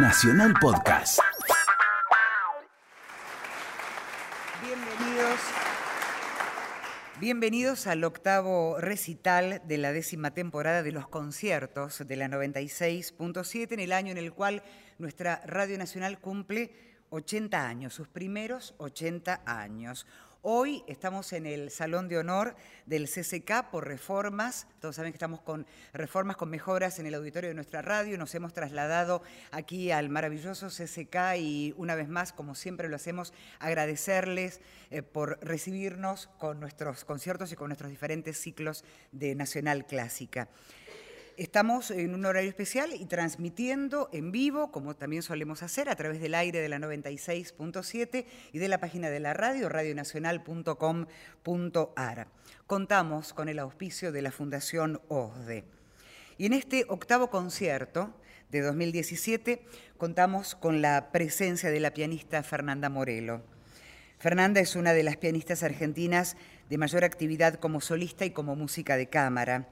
Nacional Podcast. Bienvenidos. Bienvenidos al octavo recital de la décima temporada de los conciertos de la 96.7 en el año en el cual nuestra Radio Nacional cumple 80 años, sus primeros 80 años. Hoy estamos en el Salón de Honor del CCK por reformas. Todos saben que estamos con reformas, con mejoras en el auditorio de nuestra radio. Nos hemos trasladado aquí al maravilloso CCK y una vez más, como siempre lo hacemos, agradecerles eh, por recibirnos con nuestros conciertos y con nuestros diferentes ciclos de Nacional Clásica. Estamos en un horario especial y transmitiendo en vivo, como también solemos hacer, a través del aire de la 96.7 y de la página de la radio, radionacional.com.ar. Contamos con el auspicio de la Fundación OSDE. Y en este octavo concierto de 2017 contamos con la presencia de la pianista Fernanda Morelo. Fernanda es una de las pianistas argentinas de mayor actividad como solista y como música de cámara.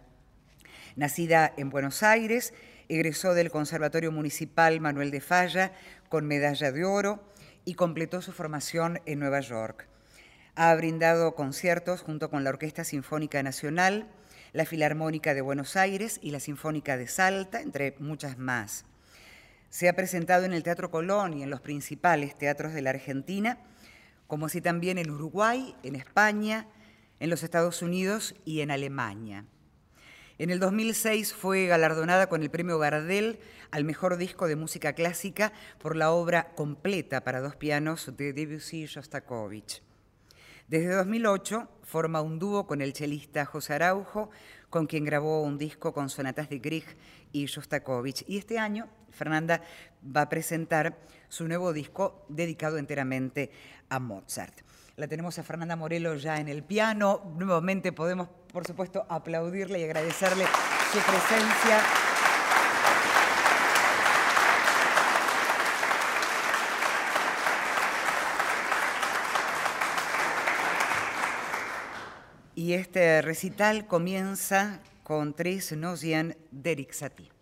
Nacida en Buenos Aires, egresó del Conservatorio Municipal Manuel de Falla con medalla de oro y completó su formación en Nueva York. Ha brindado conciertos junto con la Orquesta Sinfónica Nacional, la Filarmónica de Buenos Aires y la Sinfónica de Salta, entre muchas más. Se ha presentado en el Teatro Colón y en los principales teatros de la Argentina, como así también en Uruguay, en España, en los Estados Unidos y en Alemania. En el 2006 fue galardonada con el premio Gardel al mejor disco de música clásica por la obra completa para dos pianos de Debussy y Shostakovich. Desde 2008 forma un dúo con el chelista José Araujo, con quien grabó un disco con sonatas de Grieg y Shostakovich. Y este año Fernanda va a presentar su nuevo disco dedicado enteramente a Mozart. La tenemos a Fernanda Morelo ya en el piano. Nuevamente podemos, por supuesto, aplaudirle y agradecerle su presencia. Y este recital comienza con tres Nosian Derek Satie.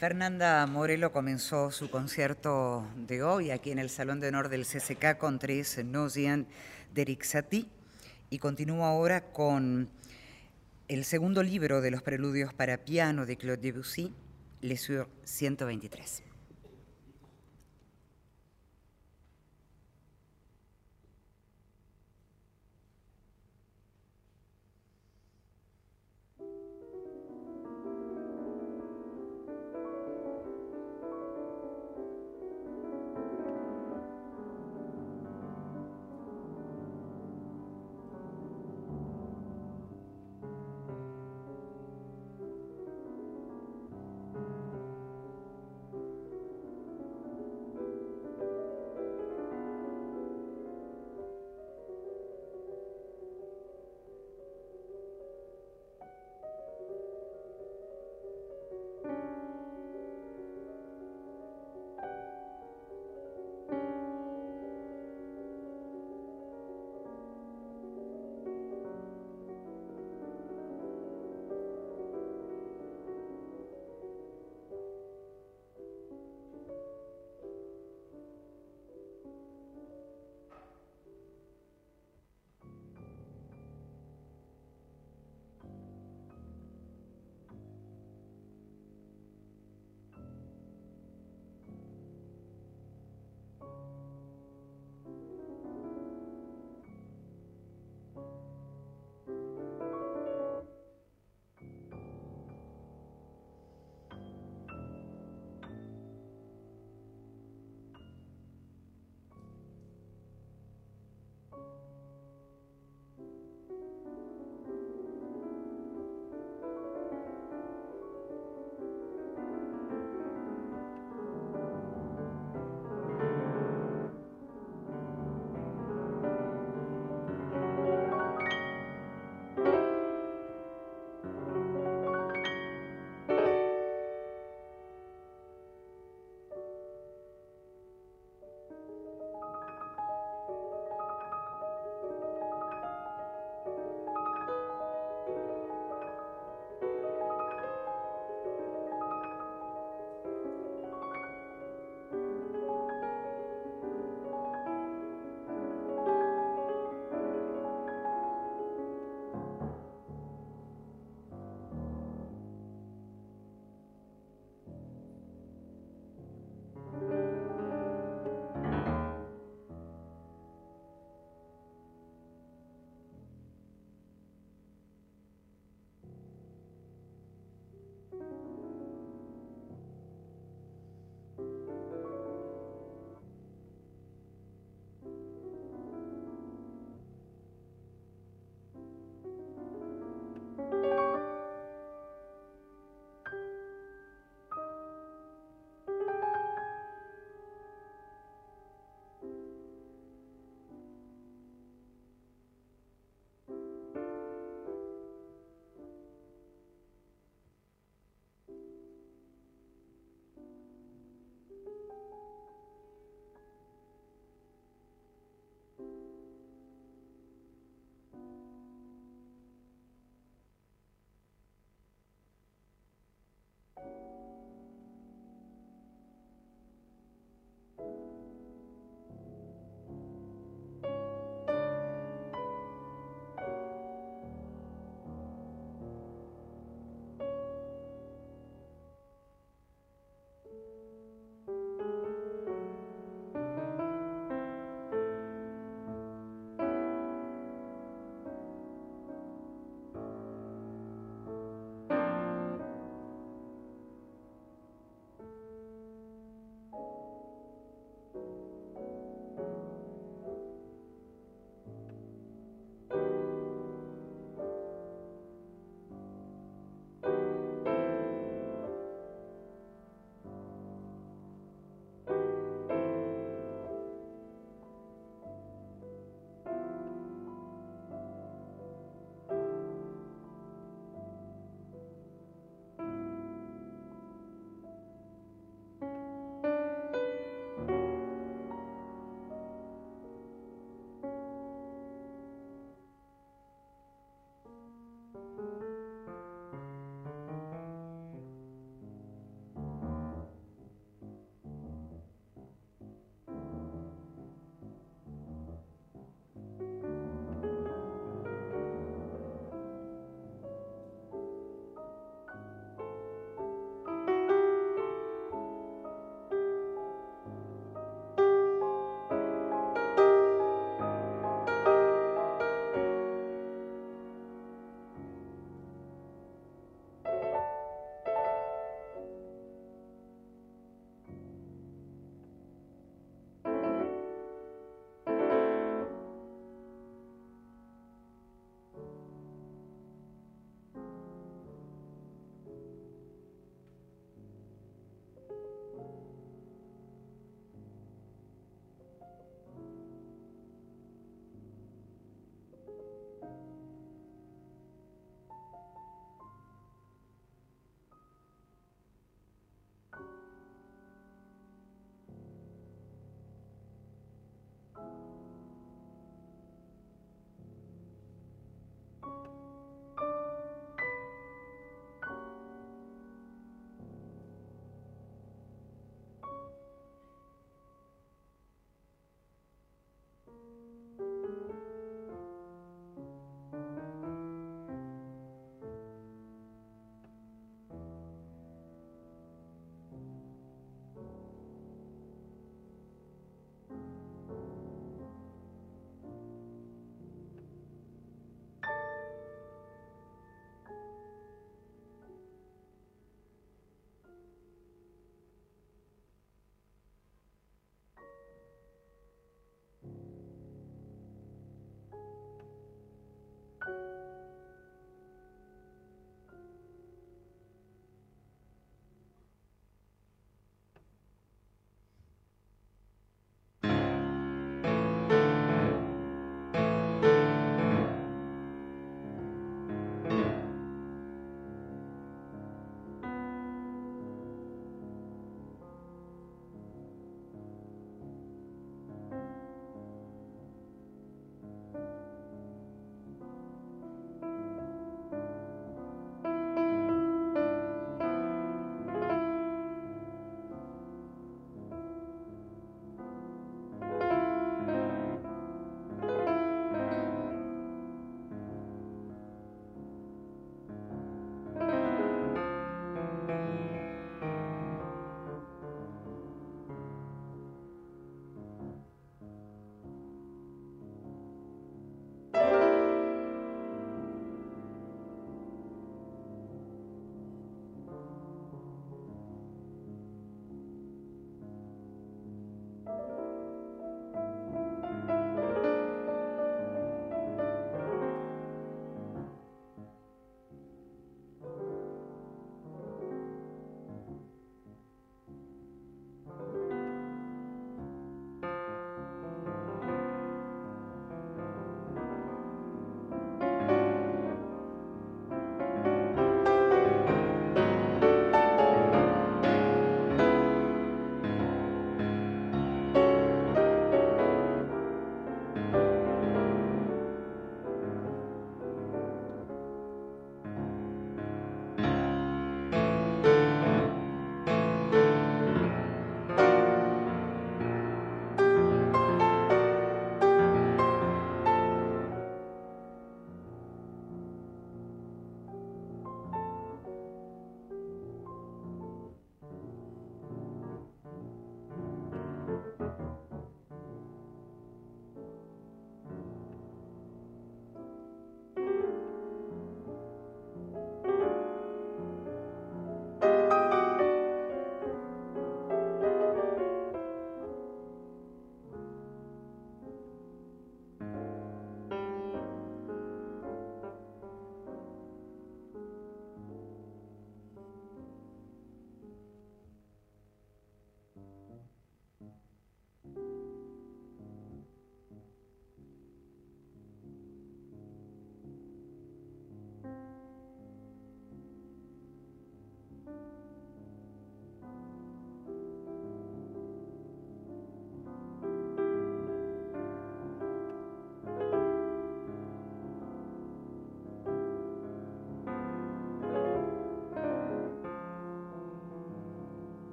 Fernanda Morelo comenzó su concierto de hoy aquí en el Salón de Honor del CCK con tres Nosian de Rixati y continúa ahora con el segundo libro de los preludios para piano de Claude Debussy, Les Sur 123.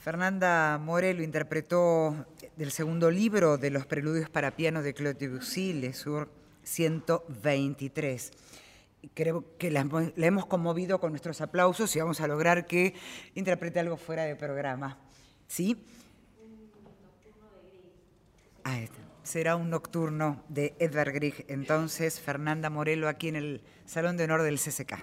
Fernanda Morelo interpretó del segundo libro de los preludios para piano de Claude Debussy, Le Sur 123. Creo que la, hemos conmovido con nuestros aplausos y vamos a lograr que interprete algo fuera de programa. ¿Sí? Ah, será un nocturno de Edvard Grieg. Entonces, Fernanda Morelo aquí en el Salón de Honor del CCK.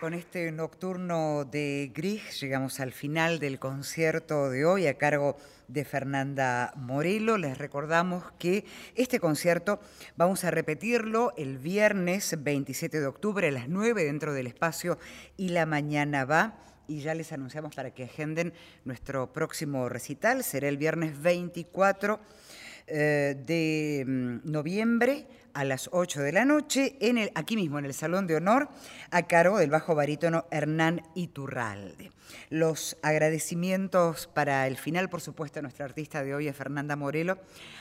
Con este nocturno de Grieg llegamos al final del concierto de hoy a cargo de Fernanda Morelo. Les recordamos que este concierto vamos a repetirlo el viernes 27 de octubre a las 9 dentro del espacio y la mañana va. Y ya les anunciamos para que agenden nuestro próximo recital. Será el viernes 24 eh, de mm, noviembre a las 8 de la noche, en el, aquí mismo en el Salón de Honor, a cargo del bajo barítono Hernán Iturralde. Los agradecimientos para el final, por supuesto, a nuestra artista de hoy, a Fernanda Morelo,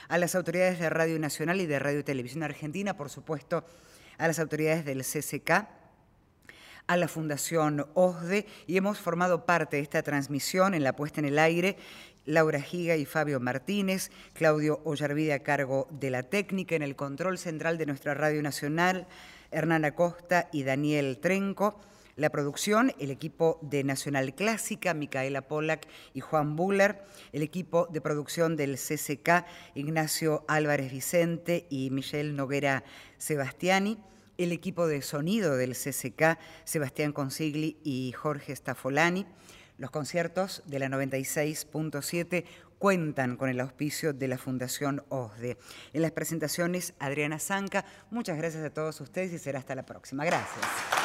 a las autoridades de Radio Nacional y de Radio y Televisión Argentina, por supuesto, a las autoridades del CCK, a la Fundación OSDE y hemos formado parte de esta transmisión en la puesta en el aire Laura Giga y Fabio Martínez, Claudio Ollarvide a cargo de la técnica en el control central de nuestra Radio Nacional, Hernán Acosta y Daniel Trenco. La producción, el equipo de Nacional Clásica, Micaela Pollack y Juan Buller, el equipo de producción del CCK, Ignacio Álvarez Vicente y Michelle Noguera Sebastiani, el equipo de sonido del CCK, Sebastián Consigli y Jorge Staffolani, los conciertos de la 96.7 cuentan con el auspicio de la Fundación OSDE. En las presentaciones, Adriana Zanca, muchas gracias a todos ustedes y será hasta la próxima. Gracias.